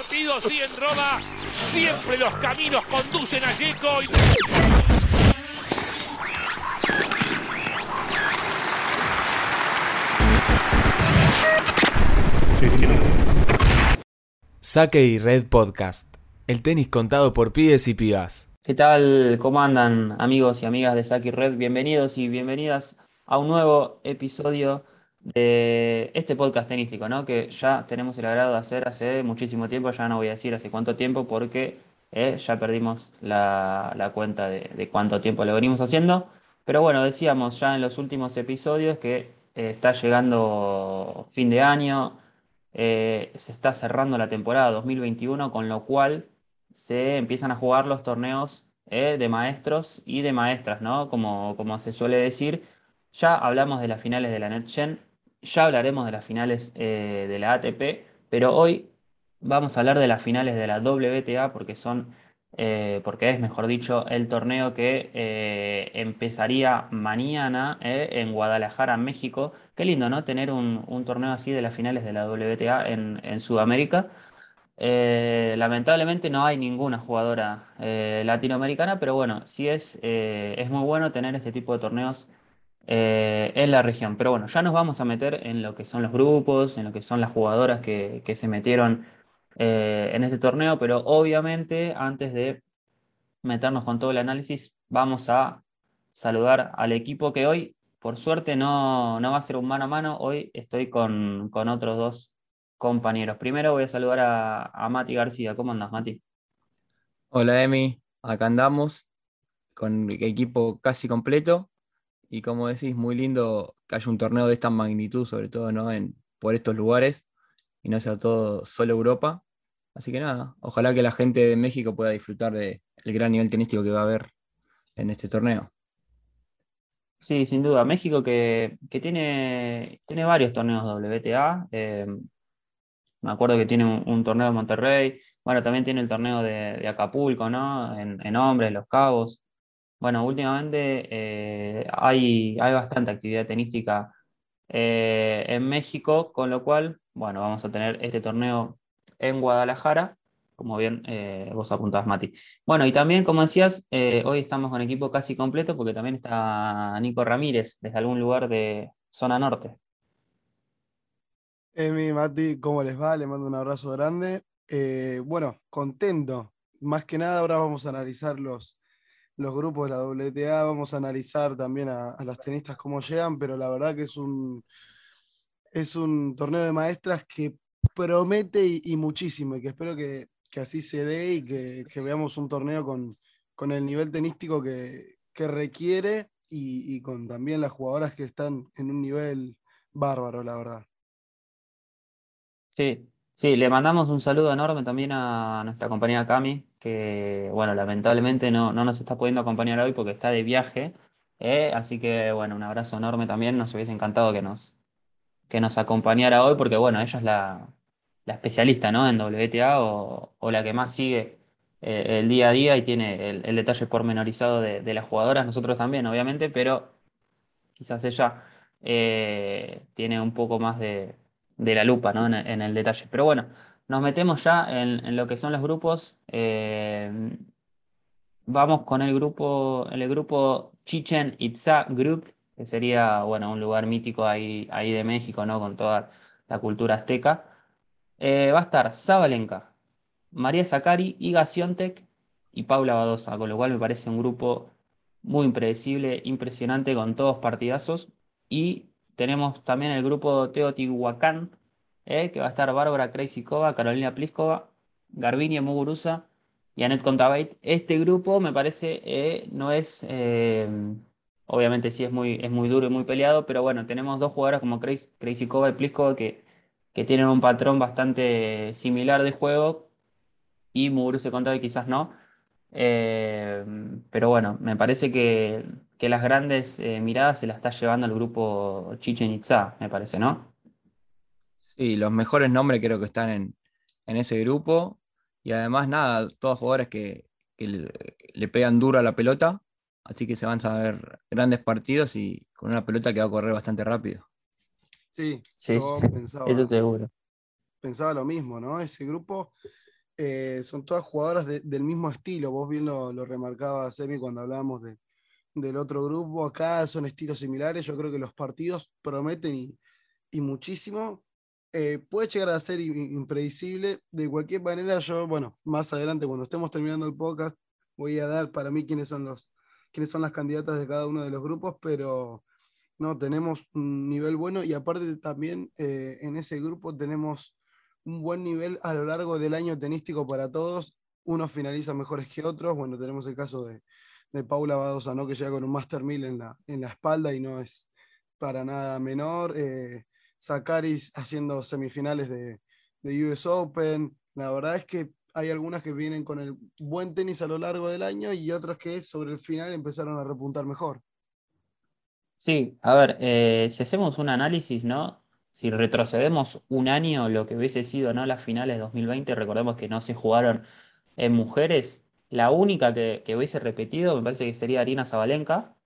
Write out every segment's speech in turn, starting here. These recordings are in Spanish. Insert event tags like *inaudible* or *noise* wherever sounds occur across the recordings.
partido, sí en Roma. Siempre los caminos conducen a Yeco. Saque y Red Podcast. El tenis contado por pibes y pibas. ¿Qué tal? ¿Cómo andan amigos y amigas de Saque y Red? Bienvenidos y bienvenidas a un nuevo episodio de este podcast tenístico, ¿no? Que ya tenemos el agrado de hacer hace muchísimo tiempo, ya no voy a decir hace cuánto tiempo porque eh, ya perdimos la, cuenta de, cuánto tiempo lo venimos haciendo. Pero bueno, decíamos ya en los últimos episodios que eh, está llegando fin de año, eh, se está cerrando la temporada 2021, con lo cual se empiezan a jugar los torneos de maestros y de maestras, ¿no? Como, como se suele decir. Ya hablamos de las finales de la NetGen, ya hablaremos de las finales eh, de la ATP, pero hoy vamos a hablar de las finales de la WTA porque son eh, porque es, mejor dicho, el torneo que eh, empezaría mañana en Guadalajara, México. Qué lindo, ¿no? Tener un, torneo así de las finales de la WTA en, Sudamérica. lamentablemente no hay ninguna jugadora latinoamericana, pero bueno, sí es, es muy bueno tener este tipo de torneos en la región. Pero bueno, ya nos vamos a meter en lo que son los grupos, en lo que son las jugadoras que, que se metieron eh, en este torneo, pero obviamente antes de meternos con todo el análisis, vamos a saludar al equipo que hoy, por suerte, no, no va a ser un mano a mano, hoy estoy con, con otros dos compañeros. Primero voy a saludar a, a Mati García. ¿Cómo andas, Mati? Hola, Emi. Acá andamos con equipo casi completo y como decís, muy lindo que haya un torneo de esta magnitud, sobre todo ¿no? en, por estos lugares y no sea todo solo Europa. Así que nada, ojalá que la gente de México pueda disfrutar del gran nivel tenístico que va a haber en este torneo. Sí, sin duda. México que, tiene, tiene varios torneos WTA. Eh, me acuerdo que tiene un, torneo de Monterrey. Bueno, también tiene el torneo de, Acapulco, ¿no? En, hombres, Los Cabos. Bueno, últimamente eh, hay, hay bastante actividad tenística eh, en México, con lo cual bueno, vamos a tener este torneo en Guadalajara, como bien eh, vos apuntás, Mati. Bueno, y también, como decías, hoy estamos con equipo casi completo porque también está Nico Ramírez desde algún lugar de zona norte. Emi, Mati, ¿cómo les va? Les mando un abrazo grande. Bueno, contento. Más que nada, ahora vamos a analizar los, los grupos de la WTA, vamos a analizar también a, las tenistas cómo llegan, pero la verdad que es un, es un torneo de maestras que promete y, muchísimo, y que espero que, así se dé y que, veamos un torneo con, con el nivel tenístico que, requiere y, con también las jugadoras que están en un nivel bárbaro, la verdad. Sí, sí, le mandamos un saludo enorme también a nuestra compañera Cami, que bueno, lamentablemente no, no nos está pudiendo acompañar hoy porque está de viaje. ¿eh? así que bueno, un abrazo enorme también. Nos hubiese encantado que nos, que nos acompañara hoy, porque bueno, ella es la, especialista ¿no? en WTA o, la que más sigue eh, el día a día y tiene el, detalle pormenorizado de, las jugadoras, nosotros también, obviamente, pero quizás ella eh, tiene un poco más de, la lupa ¿no? en, el detalle. Pero bueno, nos metemos ya en, lo que son los grupos. Eh, vamos con el grupo, el grupo Chichen Itza Group, que sería, bueno, un lugar mítico ahí, ahí de México, ¿no? Con toda la cultura azteca. Eh, va a estar Zabalenka, María Zacari, Iga Siontek y Paula Badosa, con lo cual me parece un grupo muy impredecible, impresionante, con todos partidazos. Y tenemos también el grupo Teotihuacán, eh, que va a estar Bárbara Krejcikova, Carolina Pliskova, Garbinia Muguruza y Anet Contabate. Este grupo me parece eh, no es Obviamente sí es muy, es muy duro y muy peleado, pero bueno, tenemos dos jugadoras como Crazy, Crazy Kova y Pliskova que, que tienen un patrón bastante similar de juego y Muguruza y y quizás no. Eh, pero bueno, me parece que, las grandes eh, miradas se las está llevando el grupo Chichen Itza, me parece, ¿no? Sí, los mejores nombres creo que están en, ese grupo. Y además, nada, todos jugadores que, le, le, pegan duro a la pelota Así que se van a ver grandes partidos y con una pelota que va a correr bastante rápido. Sí, sí yo pensaba, eso seguro. Pensaba lo mismo, ¿no? Ese grupo eh, son todas jugadoras del mismo estilo. Vos bien lo, lo remarcabas, Emi, cuando hablábamos de, del otro grupo. Acá son estilos similares. Yo creo que los partidos prometen y, y muchísimo. Eh, puede llegar a ser impredecible. De cualquier manera, yo, bueno, más adelante, cuando estemos terminando el podcast, voy a dar para mí quiénes son los quiénes son las candidatas de cada uno de los grupos, pero no, tenemos un nivel bueno y aparte también eh, en ese grupo tenemos un buen nivel a lo largo del año tenístico para todos. Unos finalizan mejores que otros. Bueno, tenemos el caso de, de Paula Badosa, ¿no? que llega con un Master 1000 en la, en la espalda y no es para nada menor. Eh, Zakaris haciendo semifinales de, de US Open. La verdad es que hay algunas que vienen con el buen tenis a lo largo del año y otras que sobre el final empezaron a repuntar mejor. Sí, a ver, eh, si hacemos un análisis, ¿no? Si retrocedemos un año lo que hubiese sido, ¿no? Las finales de 2020, recordemos que no se jugaron en mujeres. La única que, que hubiese repetido me parece que sería Arina Zabalenka,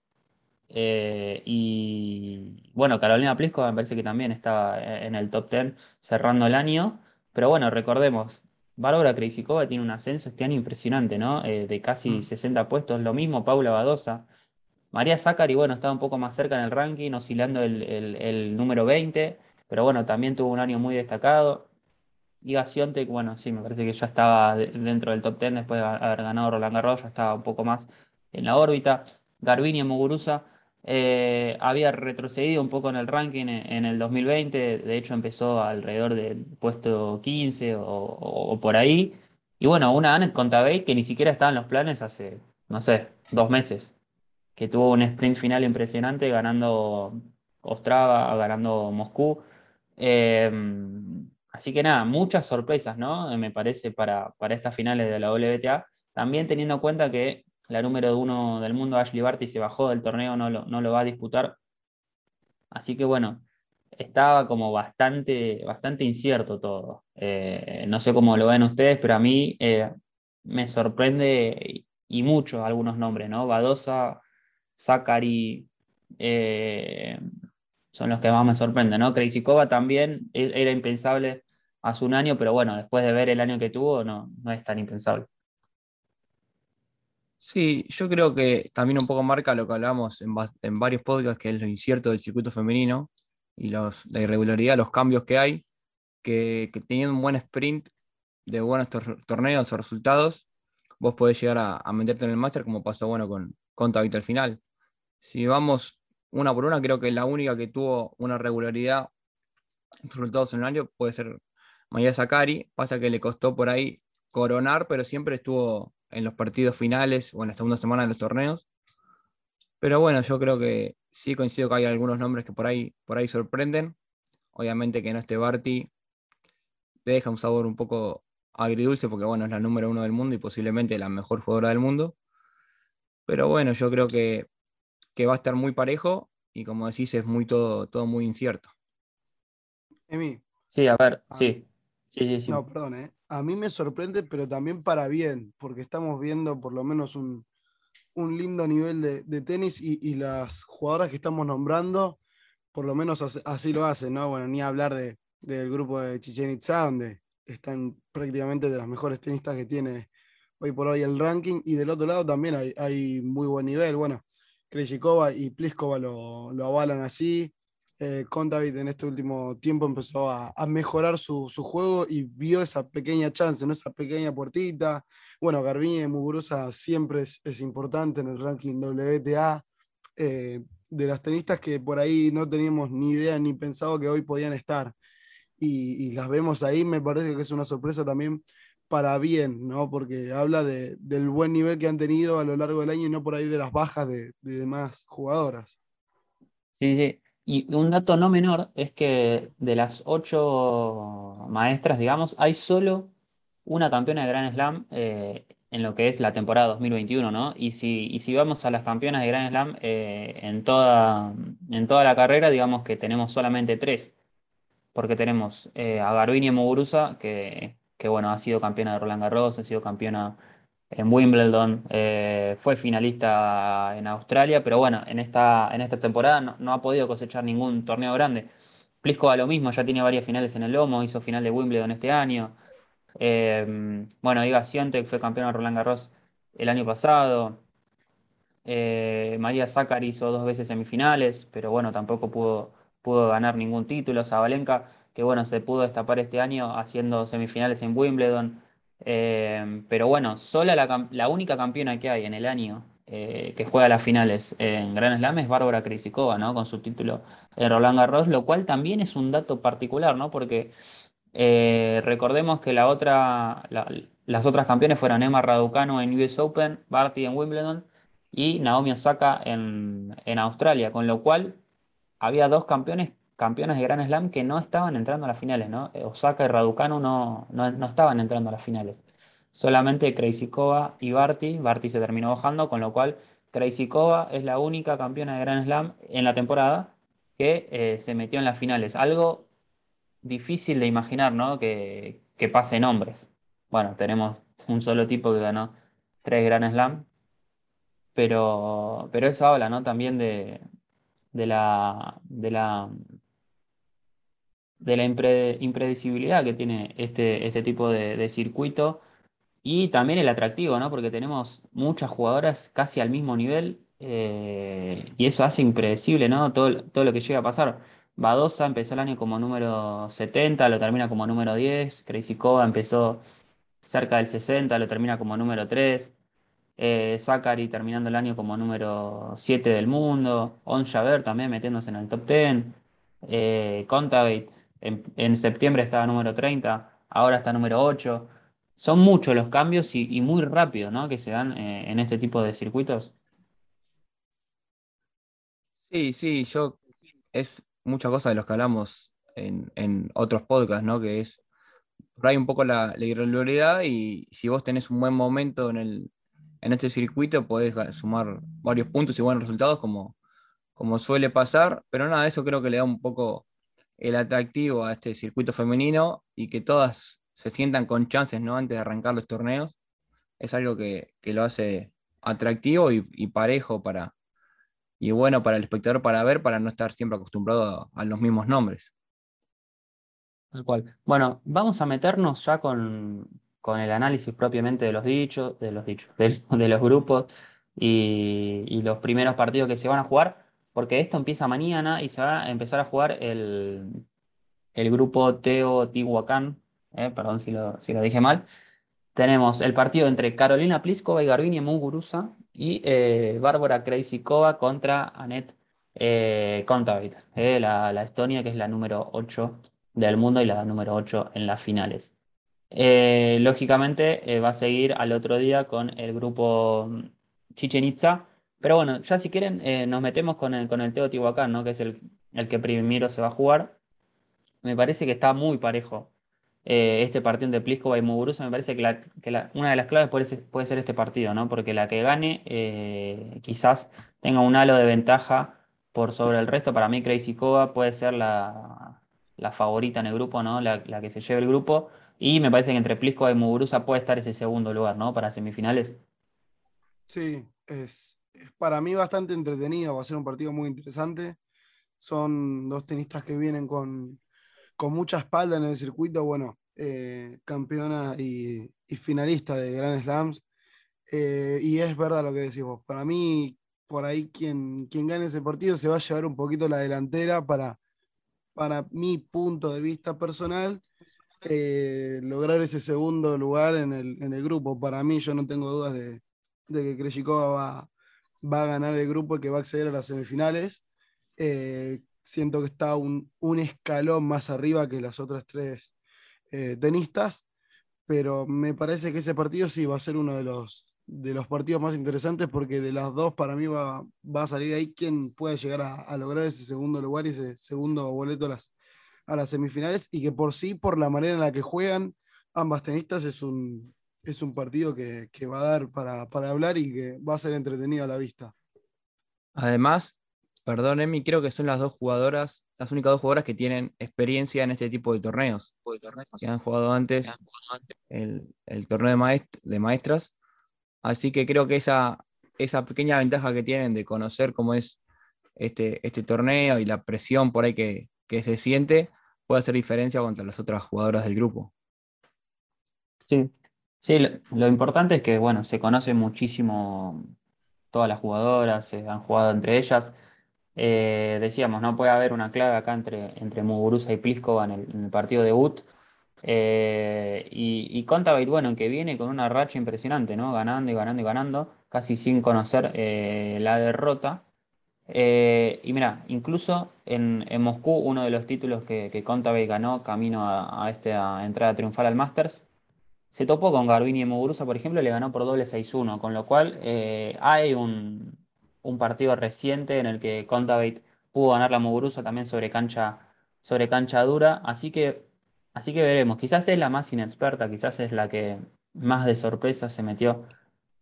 eh, y bueno, Carolina Pliskova me parece que también estaba en el top 10 cerrando el año. Pero bueno, recordemos, Bárbara Krejcikova tiene un ascenso este año impresionante, ¿no? Eh, de casi 60 mm. puestos. Lo mismo Paula Badosa. María Zacari, bueno, estaba un poco más cerca en el ranking, oscilando el, el, número 20. Pero bueno, también tuvo un año muy destacado. Y Gacionte, bueno, sí, me parece que ya estaba dentro del top 10 después de haber ganado Roland Garros, ya estaba un poco más en la órbita. Garbiñe Muguruza eh, había retrocedido un poco en el ranking en, el 2020, de hecho empezó alrededor del puesto 15 o, por ahí. Y bueno, una Anet Contabey que ni siquiera estaba en los planes hace, no sé, dos meses, que tuvo un sprint final impresionante ganando Ostrava, ganando Moscú. Em, así que nada, muchas sorpresas, ¿no? Me parece para, para estas finales de la WTA. También teniendo en cuenta que la número uno del mundo, Ashley Barty, se bajó del torneo, no lo, no lo va a disputar. Así que bueno, estaba como bastante, bastante incierto todo. Eh, no sé cómo lo ven ustedes, pero a mí eh, me sorprende y, mucho algunos nombres, ¿no? Badosa, Zachary, eh, son los que más me sorprenden, ¿no? Kova también e, era impensable hace un año, pero bueno, después de ver el año que tuvo, no, no es tan impensable. Sí, yo creo que también un poco marca lo que hablamos en, varios podcasts, que es lo incierto del circuito femenino y la irregularidad, los cambios que hay, que, teniendo un buen sprint de buenos torneos o resultados, vos podés llegar a, meterte en el máster como pasó bueno con, con al final. Si vamos una por una, creo que la única que tuvo una regularidad en resultados en el año puede ser María Zakari. Pasa que le costó por ahí coronar, pero siempre estuvo en los partidos finales o en la segunda semana de los torneos. Pero bueno, yo creo que sí coincido que hay algunos nombres que por ahí, por ahí sorprenden. Obviamente que no esté Barty te deja un sabor un poco agridulce porque bueno, es la número uno del mundo y posiblemente la mejor jugadora del mundo. Pero bueno, yo creo que, va a estar muy parejo y como decís, es muy todo, todo muy incierto. Emi. Sí, a ver, ah. sí. No, perdón, ¿eh? a mí me sorprende, pero también para bien, porque estamos viendo por lo menos un, lindo nivel de, tenis y, las jugadoras que estamos nombrando, por lo menos así, lo hacen, ¿no? Bueno, ni hablar de, del grupo de Chichen Itza, donde están prácticamente de las mejores tenistas que tiene hoy por hoy el ranking, y del otro lado también hay, muy buen nivel, bueno, Krejcikova y Pliskova lo, lo avalan así, eh, David en este último tiempo empezó a, mejorar su, juego y vio esa pequeña chance, ¿no? esa pequeña puertita. Bueno, Garbiñe Muguruza siempre es, importante en el ranking WTA. Eh, de las tenistas que por ahí no teníamos ni idea ni pensado que hoy podían estar. Y, las vemos ahí, me parece que es una sorpresa también para bien, ¿no? Porque habla del buen nivel que han tenido a lo largo del año y no por ahí de las bajas de, de demás jugadoras. Sí, sí. Y un dato no menor es que de las ocho maestras, digamos, hay solo una campeona de Grand Slam eh, en lo que es la temporada 2021, ¿no? Y si, y si vamos a las campeonas de Grand Slam eh, en, toda, en toda la carrera, digamos que tenemos solamente tres, porque tenemos eh, a Garbiñe Muguruza, que, que bueno, ha sido campeona de Roland Garros, ha sido campeona en Wimbledon, eh, fue finalista en Australia, pero bueno, en esta, en esta temporada no, ha podido cosechar ningún torneo grande. Pliskova lo mismo, ya tiene varias finales en el lomo, hizo final de Wimbledon este año. Eh, bueno, Iga Swiatek fue campeón de Roland Garros el año pasado. Eh, María Zácar hizo dos veces semifinales, pero bueno, tampoco pudo, pudo ganar ningún título. Zabalenka, que bueno, se pudo destapar este año haciendo semifinales en Wimbledon. Eh, pero bueno, sola la, la, única campeona que hay en el año eh, que juega las finales en Gran Slam es Bárbara Krejcikova, ¿no? Con su título en Roland Garros, lo cual también es un dato particular, ¿no? Porque eh, recordemos que la otra, la, las otras campeones fueron Emma Raducanu en US Open, Barty en Wimbledon y Naomi Osaka en, en Australia, con lo cual había dos campeones campeones de Gran Slam que no estaban entrando a las finales, ¿no? Osaka y Raducanu no, no, no estaban entrando a las finales. Solamente Krejcikova y Barty, Barty se terminó bajando, con lo cual Krejcikova es la única campeona de Grand Slam en la temporada que eh, se metió en las finales. Algo difícil de imaginar, ¿no? Que, que pase en hombres. Bueno, tenemos un solo tipo que ganó tres Grand Slam, pero, pero eso habla, ¿no? También de, de la, de la, de la impre- impredecibilidad que tiene este, este tipo de, circuito y también el atractivo, ¿no? Porque tenemos muchas jugadoras casi al mismo nivel eh, y eso hace impredecible, ¿no? Todo, todo lo que llega a pasar. Badosa empezó el año como número 70, lo termina como número 10. Krejcikova empezó cerca del 60, lo termina como número 3. Eh, Zachary terminando el año como número 7 del mundo. On Javer también metiéndose en el top 10. Eh, en, septiembre estaba número 30, ahora está número 8 son muchos los cambios y, muy rápido, ¿no? Que se dan eh, en este tipo de circuitos. Sí, sí, yo es muchas cosas de los que hablamos en, otros podcasts, ¿no? Que es por ahí un poco la, la irregularidad y si vos tenés un buen momento en, el, en este circuito podés sumar varios puntos y buenos resultados como, como suele pasar, pero nada, eso creo que le da un poco el atractivo a este circuito femenino y que todas se sientan con chances, ¿no? Antes de arrancar los torneos, es algo que, que lo hace atractivo y, parejo para, y bueno para el espectador para ver, para no estar siempre acostumbrado a, los mismos nombres. Tal cual. Bueno, vamos a meternos ya con, con el análisis propiamente de los dichos, de los dichos, *laughs* de, los grupos y los primeros partidos que se van a jugar, porque esto empieza mañana y se va a empezar a jugar el, el grupo Teotihuacán, eh, perdón si lo, si lo dije mal. Tenemos el partido entre Carolina Pliskova y Garbiñe Muguruza y eh, Bárbara Krejcikova contra Anett eh, eh, la, la Estonia, que es la número 8 del mundo y la número 8 en las finales. Eh, lógicamente eh, va a seguir al otro día con el grupo mm, Chichen Itza, pero bueno, ya si quieren eh, nos metemos con el, con el Teotihuacán, ¿no? Que es el, el que primero se va a jugar. Me parece que está muy parejo eh, este partido de Pliskova y Muguruza. Me parece que, la- que la- una de las claves puede ser, puede ser este partido, ¿no? Porque la que gane eh, quizás tenga un halo de ventaja por sobre el resto. Para mí, Krejcikova puede ser la, la favorita en el grupo, ¿no? La, la que se lleve el grupo. Y me parece que entre Pliskova y Muguruza puede estar ese segundo lugar, ¿no? Para semifinales. Sí, es para mí bastante entretenido, va a ser un partido muy interesante. Son dos tenistas que vienen con, con mucha espalda en el circuito, bueno, eh, campeona y, y finalista de Grand Slams. Eh, y es verdad lo que decís vos. Para mí, por ahí quien, quien gane ese partido se va a llevar un poquito la delantera para, para mi punto de vista personal, eh, lograr ese segundo lugar en el, en el grupo. Para mí, yo no tengo dudas de, de que Krejcikova va, va a ganar el grupo que va a acceder a las semifinales. Eh, siento que está un, un escalón más arriba que las otras tres eh, tenistas, pero me parece que ese partido sí va a ser uno de los, de los partidos más interesantes porque de las dos para mí va, va a salir ahí quien puede llegar a, a lograr ese segundo lugar y ese segundo boleto a las, a las semifinales y que por sí, por la manera en la que juegan ambas tenistas, es un, es un partido que, que va a dar para, para hablar y que va a ser entretenido a la vista. Además, perdón, Emi, creo que son las dos jugadoras, las únicas dos jugadoras que tienen experiencia en este tipo de torneos, que han jugado antes el, el torneo de, maest- de maestras. Así que creo que esa, esa pequeña ventaja que tienen de conocer cómo es este, este torneo y la presión por ahí que, que se siente puede hacer diferencia contra las otras jugadoras del grupo. Sí, sí, lo, importante es que, bueno, se conoce muchísimo todas las jugadoras, se han jugado entre ellas. Eh, decíamos, no puede haber una clave acá entre, entre Muguruza y Pliskova en el, partido debut. Eh, y, y bueno, que viene con una racha impresionante, ¿no? Ganando y ganando y ganando, casi sin conocer eh, la derrota. Eh, y mira, incluso en, en Moscú, uno de los títulos que, que ganó camino a, a esta entrada triunfal al Masters, se topó con Garbini y Muguruza, por ejemplo, y le ganó por doble 6-1, con lo cual eh, hay un, un partido reciente en el que Kontaveit pudo ganar la Muguruza también sobre cancha, sobre cancha dura, así que, así que veremos. Quizás es la más inexperta, quizás es la que más de sorpresa se metió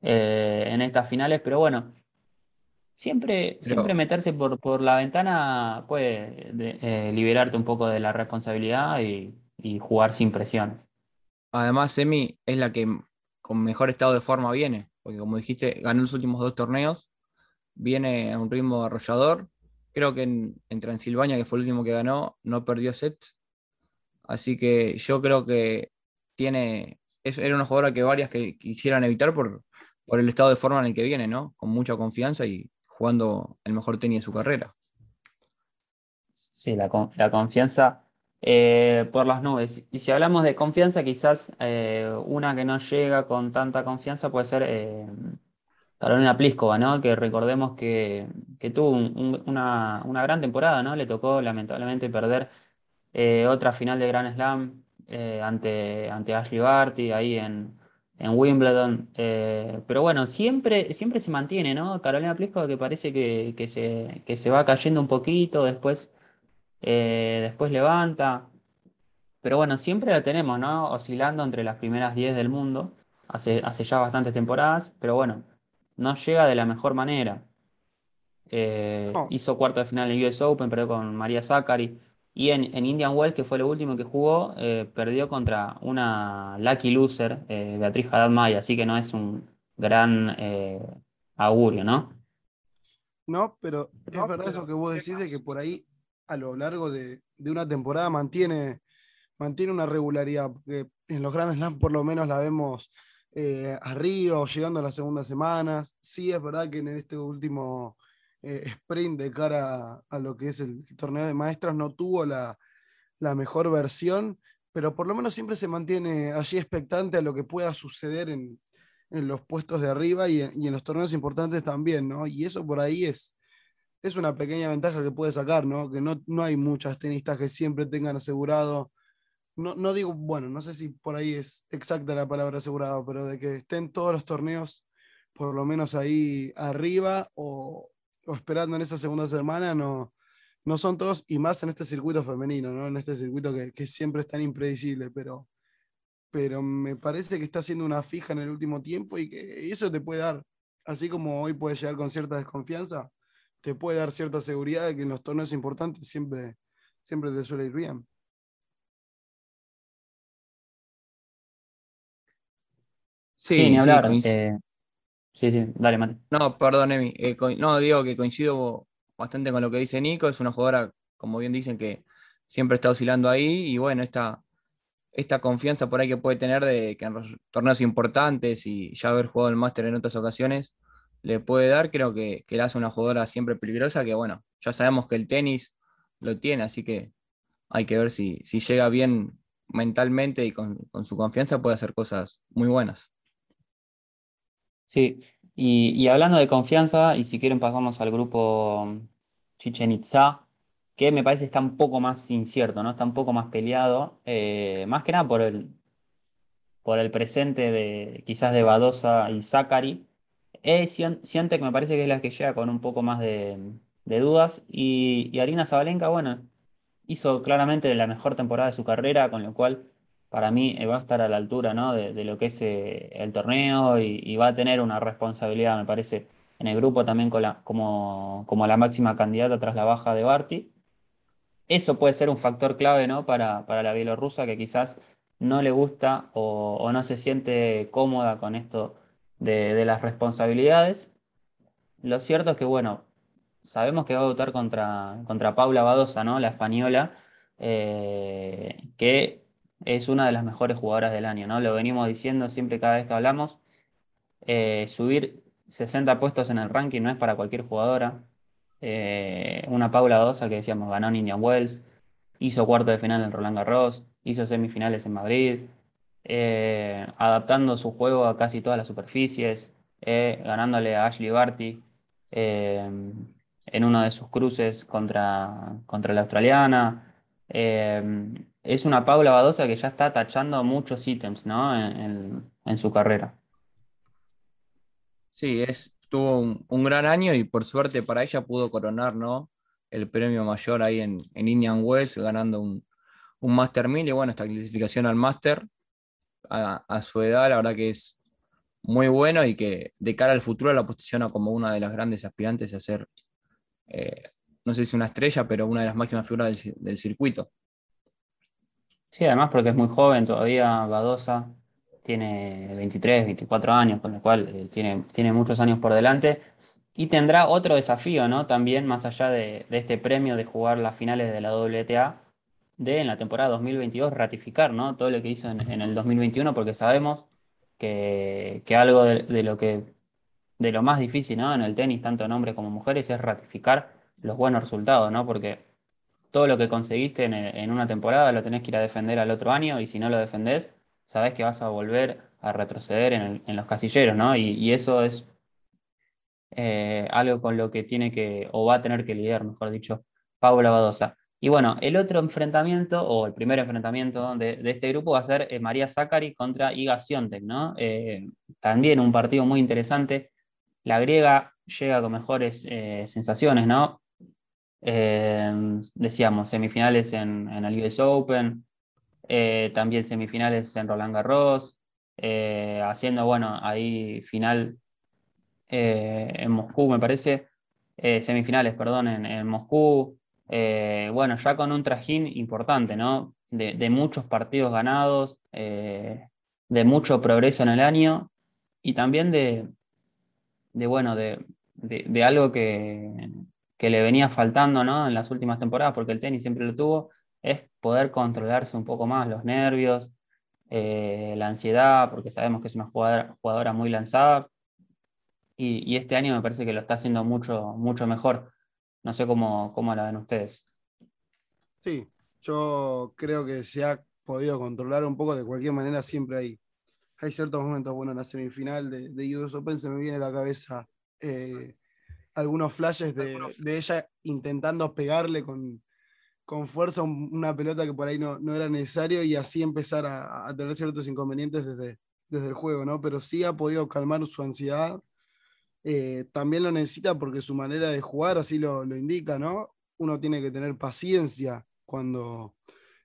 eh, en estas finales, pero bueno, siempre, Pero- siempre meterse por, por la ventana puede de- eh, liberarte un poco de la responsabilidad y, y jugar sin presión. Además, Emi es la que con mejor estado de forma viene, porque como dijiste, ganó los últimos dos torneos, viene a un ritmo arrollador. Creo que en, en Transilvania, que fue el último que ganó, no perdió sets. Así que yo creo que tiene. es- era una jugadora que varias que quisieran evitar por, por el estado de forma en el que viene, ¿no? Con mucha confianza y jugando el mejor tenis de su carrera. Sí, la confianza eh, por las nubes. Y si hablamos de confianza, quizás eh, una que no llega con tanta confianza puede ser eh, Carolina Pliskova, ¿no? Que recordemos que, que tuvo un- un- una, una gran temporada, ¿no? Le tocó lamentablemente perder eh, otra final de Grand Slam ante, ante Ashley Barty ahí en, en Wimbledon. Pero bueno, siempre, siempre se mantiene, ¿no? Carolina Pliskova que parece que, que se, que se va cayendo un poquito, después, eh, después levanta. Pero bueno, siempre la tenemos, ¿no? Oscilando entre las primeras 10 del mundo, hace, hace ya bastantes temporadas, pero bueno, no llega de la mejor manera. Eh, No. hizo cuarto de final en US Open, perdió con María Sakkari. Y en, en Indian Wells, que fue lo último que jugó, eh, perdió contra una lucky loser, eh, Beatriz Haddad Maia, así que no es un gran eh, augurio, ¿no? No, pero es No, verdad pero eso que vos decís de que por ahí a lo largo de, una temporada mantiene, mantiene una regularidad, porque en los Grand Slam por lo menos la vemos eh, arriba o llegando a las segundas semanas. Sí, es verdad que en este último eh, sprint de cara a, lo que es el torneo de maestras no tuvo la, mejor versión, pero por lo menos siempre se mantiene allí expectante a lo que pueda suceder en, en los puestos de arriba y en, y en los torneos importantes también, ¿no? Y eso por ahí es, es una pequeña ventaja que puede sacar, ¿no? Que no, no hay muchas tenistas que siempre tengan asegurado, no, no digo, bueno, no sé si por ahí es exacta la palabra asegurado, pero de que estén todos los torneos por lo menos ahí arriba o, o esperando en esa segunda semana, no, no son todos, y más en este circuito femenino, ¿no? En este circuito que, que siempre es tan impredecible, pero, pero me parece que está haciendo una fija en el último tiempo y que eso te puede dar, así como hoy puede llegar con cierta desconfianza, te puede dar cierta seguridad de que en los torneos importantes siempre, siempre te suele ir bien. Sí, Sí, ni sí, hablar. coinc- eh, sí, sí, dale, Mate. No, perdón, Emi. Eh, no, digo que coincido bastante con lo que dice Nico. Es una jugadora, como bien dicen, que siempre está oscilando ahí. Y bueno, esta, esta confianza por ahí que puede tener de que en los torneos importantes y ya haber jugado el máster en otras ocasiones, le puede dar, creo que, que la hace una jugadora siempre peligrosa, que bueno, ya sabemos que el tenis lo tiene, así que hay que ver si, si llega bien mentalmente y con, con su confianza puede hacer cosas muy buenas. Sí, y, y hablando de confianza, y si quieren pasamos al grupo Chichen Itza, que me parece está un poco más incierto, ¿no? Está un poco más peleado, eh, más que nada por el, por el presente de quizás de Badosa y Zachary. Eh, Swiatek me parece que es la que llega con un poco más de, dudas, y, Arina Zabalenka, bueno, hizo claramente la mejor temporada de su carrera, con lo cual para mí eh, va a estar a la altura, ¿no? de, lo que es eh, el torneo y, va a tener una responsabilidad, me parece, en el grupo también como, como la máxima candidata tras la baja de Barty. Eso puede ser un factor clave, ¿no? para, para la bielorrusa que quizás no le gusta o no se siente cómoda con esto de, las responsabilidades. Lo cierto es que, bueno, sabemos que va a votar contra, contra Paula Badosa, ¿no? La española, eh, que es una de las mejores jugadoras del año, ¿no? Lo venimos diciendo siempre cada vez que hablamos. Eh, subir 60 puestos en el ranking no es para cualquier jugadora. Eh, una Paula Dosa que decíamos ganó en Indian Wells, hizo cuarto de final en Roland Garros, hizo semifinales en Madrid, eh, adaptando su juego a casi todas las superficies, ganándole a Ashley Barty en uno de sus cruces contra, contra la australiana. es una Paula Badosa que ya está tachando muchos ítems ¿no? en su carrera. Sí, es, tuvo un, gran año y por suerte para ella pudo coronar ¿no? el premio mayor ahí en, Indian Wells, ganando un, un Master 1000 y bueno, esta clasificación al Master a, su edad, la verdad que es muy bueno y que de cara al futuro la posiciona como una de las grandes aspirantes a ser, eh, no sé si una estrella, pero una de las máximas figuras del, circuito. Sí, además porque es muy joven todavía, Badosa, tiene 23, 24 años, con lo cual eh, tiene, tiene muchos años por delante. Y tendrá otro desafío, ¿no? También más allá de, este premio de jugar las finales de la WTA, de en la temporada 2022 ratificar, ¿no? Todo lo que hizo en, el 2021, porque sabemos que, algo de, lo que de lo más difícil, ¿no? En el tenis, tanto en hombres como mujeres, es ratificar los buenos resultados, ¿no? Porque todo lo que conseguiste en, en una temporada lo tenés que ir a defender al otro año y si no lo defendés, sabes que vas a volver a retroceder en, los casilleros, ¿no? Y, eso es eh, algo con lo que tiene que, o va a tener que lidiar, mejor dicho, Paula Badosa. Y bueno, el otro enfrentamiento, o el primer enfrentamiento de, este grupo va a ser eh, María Zacari contra Iga Siontek, ¿no? Eh, también un partido muy interesante. La griega llega con mejores sensaciones, ¿no? decíamos, semifinales en, en el US Open, eh, también semifinales en Roland Garros, eh, haciendo, bueno, ahí final eh, en Moscú, me parece, semifinales, perdón, en, Moscú, bueno, ya con un trajín importante, ¿no? De, muchos partidos ganados, de mucho progreso en el año y también de, bueno, de, algo que, que, le venía faltando, ¿no? En las últimas temporadas, porque el tenis siempre lo tuvo, es poder controlarse un poco más los nervios, eh, la ansiedad, porque sabemos que es una jugadora, muy lanzada. Y, este año me parece que lo está haciendo mucho, mucho mejor. No sé cómo, cómo la ven ustedes. Sí, yo creo que se ha podido controlar un poco de cualquier manera, siempre hay, hay ciertos momentos, bueno, en la semifinal de, de US Open se me viene a la cabeza eh, algunos flashes de, ella intentando pegarle con, con fuerza una pelota que por ahí no, no era necesario y así empezar a, tener ciertos inconvenientes desde, desde el juego, ¿no? Pero sí ha podido calmar su ansiedad. Eh, también lo necesita porque su manera de jugar así lo, lo indica, ¿no? Uno tiene que tener paciencia cuando,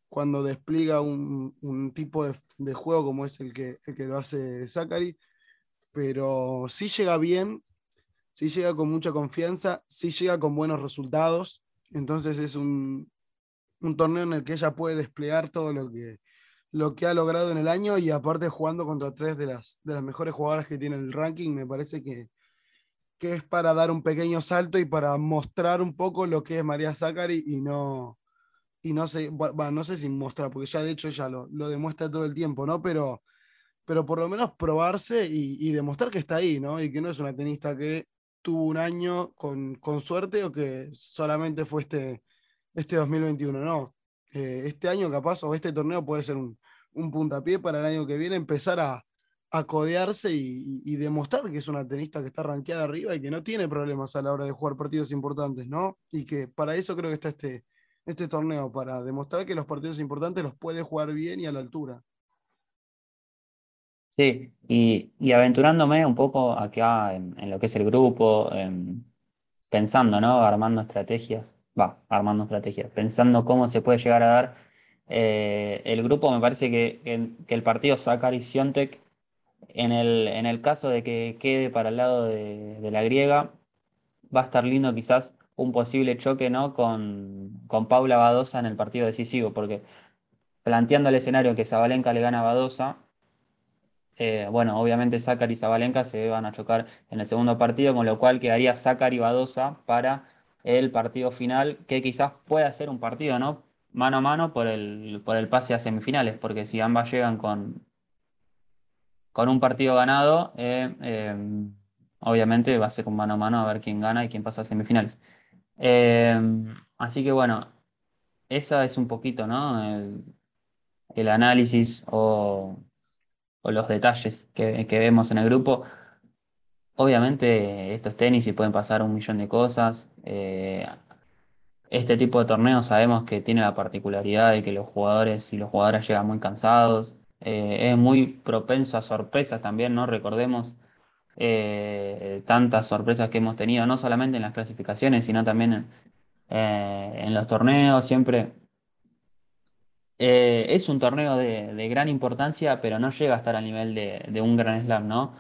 cuando despliega un, un tipo de, juego como es el que, el que lo hace Zachary, pero sí llega bien, sí llega con mucha confianza, sí llega con buenos resultados, entonces es un, un torneo en el que ella puede desplegar todo lo que, lo que ha logrado en el año y aparte jugando contra tres de las, de las mejores jugadoras que tiene el ranking, me parece que, que es para dar un pequeño salto y para mostrar un poco lo que es María Zachary y no, y no sé, no sé si mostrar, porque ya de hecho ella lo, lo demuestra todo el tiempo, ¿no? Pero, pero por lo menos probarse y, demostrar que está ahí, ¿no? Y que no es una tenista que tuvo un año con, con suerte o que solamente fue este, este 2021, no. Eh, este año capaz, o este torneo puede ser un, puntapié para el año que viene, empezar a, codearse y, demostrar que es una tenista que está rankeada arriba y que no tiene problemas a la hora de jugar partidos importantes, ¿no? Y que para eso creo que está este, este torneo, para demostrar que los partidos importantes los puede jugar bien y a la altura. Sí, y, aventurándome un poco acá en, lo que es el grupo, pensando, ¿no? Armando estrategias va, armando estrategias, pensando cómo se puede llegar a dar eh, el grupo, me parece que, el partido Sakari Siontek, en el, en el caso de que quede para el lado de, la griega, va a estar lindo quizás un posible choque ¿no? con, con Paula Badosa en el partido decisivo, porque planteando el escenario que Zabalenka le gana a Badosa, eh, bueno, obviamente Zachary y Zabalenka se van a chocar en el segundo partido, con lo cual quedaría Zachary y Badosa para el partido final, que quizás pueda ser un partido, ¿no? mano a mano por el, por el pase a semifinales, porque si ambas llegan con, con un partido ganado, eh, em, obviamente va a ser un mano a mano a ver quién gana y quién pasa a semifinales. Em, así que bueno, esa es un poquito, ¿no? El, análisis o, los detalles que, vemos en el grupo. Obviamente estos tenis y pueden pasar un millón de cosas. Eh, este tipo de torneos sabemos que tiene la particularidad de que los jugadores y los jugadoras llegan muy cansados. Eh, es muy propenso a sorpresas también, ¿no? Recordemos eh, tantas sorpresas que hemos tenido, no solamente en las clasificaciones, sino también en, en los torneos. Siempre eh, es un torneo de, gran importancia, pero no llega a estar al nivel de, un Gran Slam, ¿no?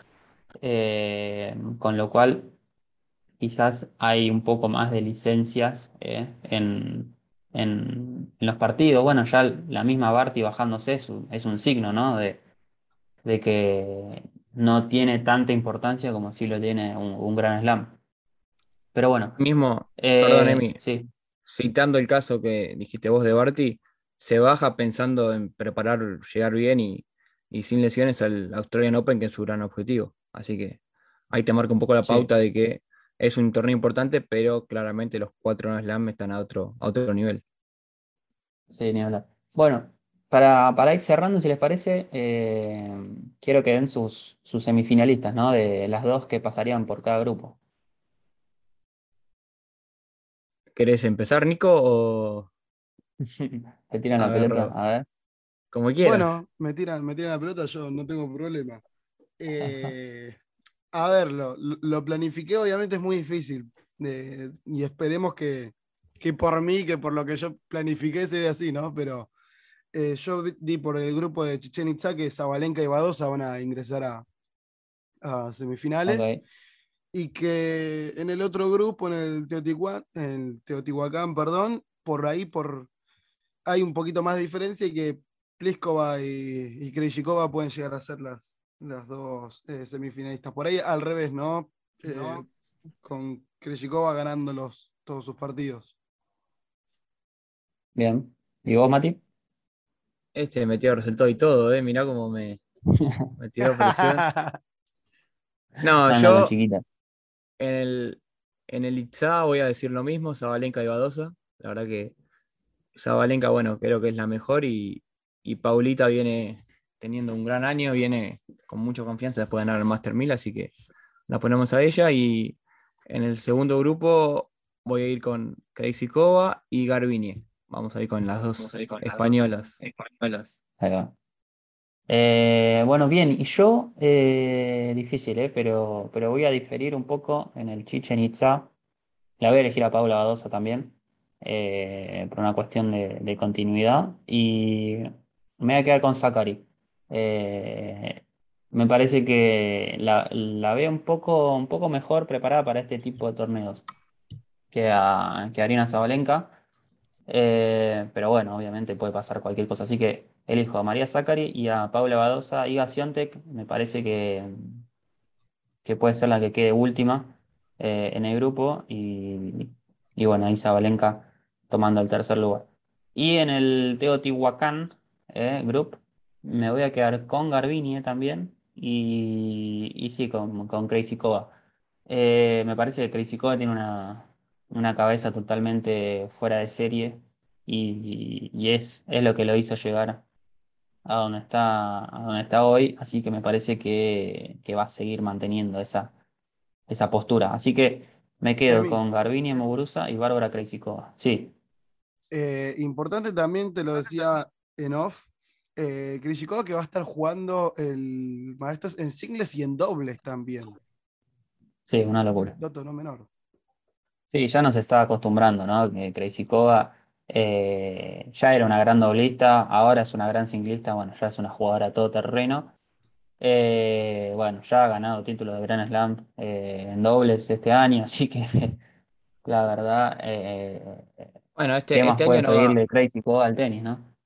Eh, con lo cual, quizás hay un poco más de licencias eh, en, los partidos. Bueno, ya la misma Barty bajándose es un, signo, ¿no? De, que no tiene tanta importancia como si lo tiene un, Gran Slam. Pero bueno. Mismo, perdón, Emi, sí. citando el caso que dijiste vos de Barty, se baja pensando en preparar, llegar bien y, sin lesiones al Australian Open, que es su gran objetivo. Así que ahí te marca un poco la pauta de que es un torneo importante, pero claramente los cuatro no Slam están a otro, a otro nivel. Sí, ni hablar. Bueno, para, para ir cerrando, si les parece, eh, quiero que den sus, sus semifinalistas, ¿no? De las dos que pasarían por cada grupo. ¿Querés empezar, Nico? O... *laughs* Te tiran la pelota, a ver. Como quieras. Bueno, me tiran, me tiran la pelota, yo no tengo problema. *laughs* Eh, a ver, lo, planifiqué, obviamente es muy difícil. y esperemos que, por mí, que por lo que yo planifiqué, sea así, ¿no? Pero eh, yo di por el grupo de Chichen Itza que Zabalenka y Badosa van a ingresar a, semifinales. Y que en el otro grupo, en el Teotihuacán, en el Teotihuacán, perdón, por ahí, por, hay un poquito más de diferencia y que Pliskova y, y Krejcikova pueden llegar a ser las, las dos eh, semifinalistas. Por ahí al revés, ¿no? Eh, con Krejcikova ganando los, todos sus partidos. Bien. ¿Y vos, Mati? Este metió resultado y todo, ¿eh? Mirá cómo me, *laughs* me tiró presión. No, yo en el, en el Itza voy a decir lo mismo, Zabalenka y Badosa. La verdad que Zabalenka, bueno, creo que es la mejor y, Paulita viene teniendo un gran año, viene con mucha confianza después de ganar el Master 1000, así que la ponemos a ella. Y en el segundo grupo voy a ir con Crazy Cova y Garbini. Vamos a ir con las dos españolas. Eh, bueno, bien, y yo, eh, difícil, eh, pero, pero voy a diferir un poco en el Chichen Itza. La voy a elegir a Paula Badosa también. Eh, por una cuestión de, continuidad. Y me voy a quedar con Zachary. Eh, me parece que la, veo un poco, un poco mejor preparada para este tipo de torneos que a, que Arina Zabalenka. Eh, pero bueno, obviamente puede pasar cualquier cosa. Así que elijo a María Zachary y a Paula Badosa y a Siontek. Me parece que, que puede ser la que quede última en el grupo. Y, y bueno, ahí Zabalenka tomando el tercer lugar. Y en el Teotihuacán eh, Group me voy a quedar con Garbini también y, y sí, con, con Crazy Cova. Eh, me parece que Crazy Cova tiene una, cabeza totalmente fuera de serie y, es, es lo que lo hizo llegar a donde está, a donde está hoy, así que me parece que, va a seguir manteniendo esa, esa postura. Así que me quedo con Garbini Muguruza y Bárbara Krejcikova. Sí. Eh, importante también, te lo decía en off, eh, que va a estar jugando el maestro en singles y en dobles también. Sí, una locura. Dato no menor. Sí, ya nos está acostumbrando, ¿no? Que Krejcikova eh, ya era una gran doblista, ahora es una gran singlista, bueno, ya es una jugadora todoterreno. Eh, bueno, ya ha ganado título de Grand Slam eh, en dobles este año, *laughs* así que la verdad bueno, este, este año no pedirle al tenis, ¿no?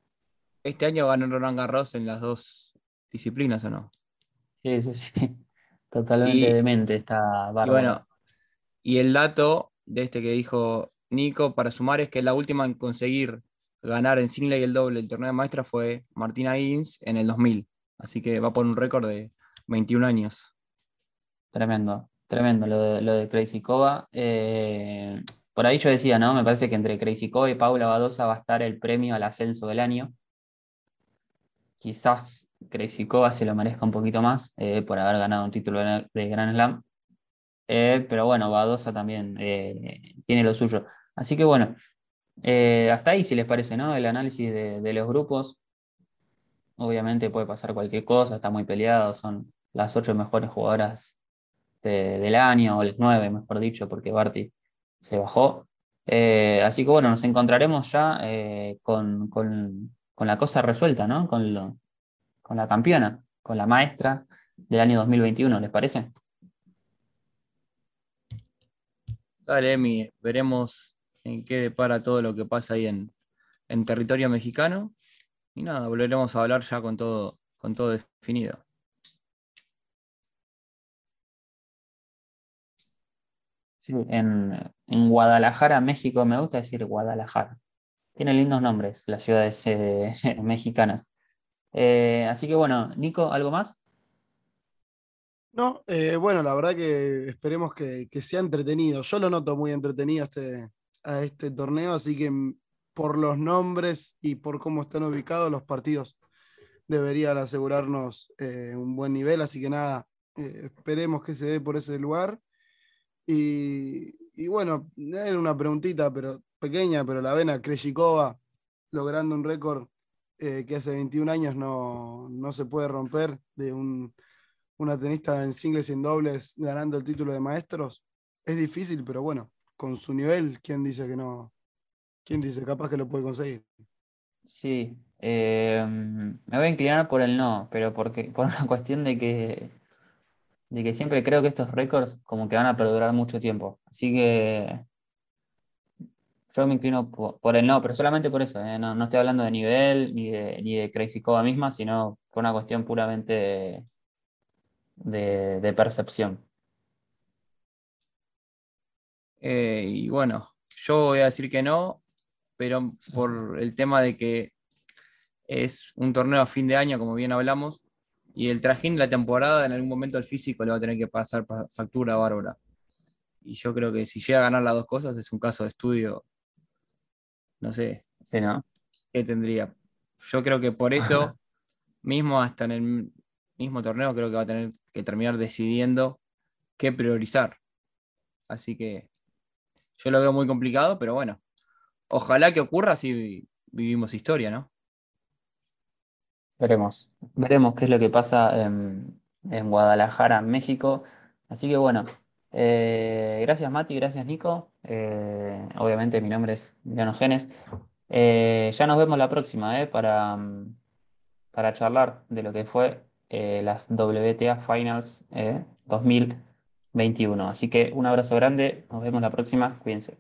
Este año ganó Roland Garros en las dos disciplinas, ¿o no? Sí, sí, sí. *laughs* Totalmente demente está Y bueno, y el dato de este que dijo Nico para sumar es que la última en conseguir ganar en single y el doble el torneo de maestra fue Martina Higgins en el 2000. Así que va por un récord de 21 años. Tremendo, tremendo lo de, lo de Crazy Cova. Eh, por ahí yo decía, ¿no? Me parece que entre Crazy Cova y Paula Badosa va a estar el premio al ascenso del año. Quizás Crazy Cova se lo merezca un poquito más eh, por haber ganado un título de Grand Slam. Eh, pero bueno, Badosa también tiene lo suyo. Así que bueno, hasta ahí si les parece, ¿no? El análisis de, los grupos. Obviamente puede pasar cualquier cosa, está muy peleado, son las ocho mejores jugadoras del año, o las nueve, mejor dicho, porque Barty se bajó. Eh, así que bueno, nos encontraremos ya eh, con, la cosa resuelta, ¿no? Con, con la campeona, con la maestra del año 2021, ¿les parece? Dale, Emi, veremos en qué depara todo lo que pasa ahí en, en territorio mexicano y nada, volveremos a hablar ya con todo, con todo definido. Sí, en, Guadalajara, México, me gusta decir Guadalajara. Tiene lindos nombres las ciudades eh, *laughs* mexicanas. Eh, así que bueno, Nico, ¿algo más? No, eh, bueno, la verdad que esperemos que, sea entretenido. Yo lo noto muy entretenido este, a este torneo, así que por los nombres y por cómo están ubicados los partidos deberían asegurarnos un buen nivel, así que nada, esperemos que se dé por ese lugar. Y, y bueno, era una preguntita pero pequeña, pero la vena Krejcikova logrando un récord eh, que hace 21 años no, no se puede romper de un, una tenista en singles y en dobles ganando el título de maestros. Es difícil, pero bueno, con su nivel, ¿quién dice que no, ¿Quién dice? Capaz que lo puede conseguir. Sí, eh, me voy a inclinar por el no, pero porque, *laughs* por una cuestión de que, de que siempre creo que estos récords como que van a perdurar mucho tiempo. Así que yo me inclino por, el no, pero solamente por eso. ¿eh? No, estoy hablando de nivel ni de, ni de Crazy Cova misma, sino por una cuestión puramente de, percepción. Eh, y bueno, yo voy a decir que no, pero por el tema de que es un torneo a fin de año, como bien hablamos, y el trajín de la temporada en algún momento el físico le va a tener que pasar factura a Bárbara. Y yo creo que si llega a ganar las dos cosas es un caso de estudio, no sé, ¿qué tendría? Yo creo que por eso, *laughs* mismo hasta en el mismo torneo, creo que va a tener que terminar decidiendo qué priorizar. Así que yo lo veo muy complicado, pero bueno, ojalá que ocurra si vivimos historia, ¿no? Veremos, veremos qué es lo que pasa en, Guadalajara, México. Así que bueno, eh, gracias Mati, gracias Nico. Eh, obviamente mi nombre es Leono Genes. Eh, ya nos vemos la próxima para, para charlar de lo que fue las WTA Finals 2021. Así que un abrazo grande, nos vemos la próxima, cuídense.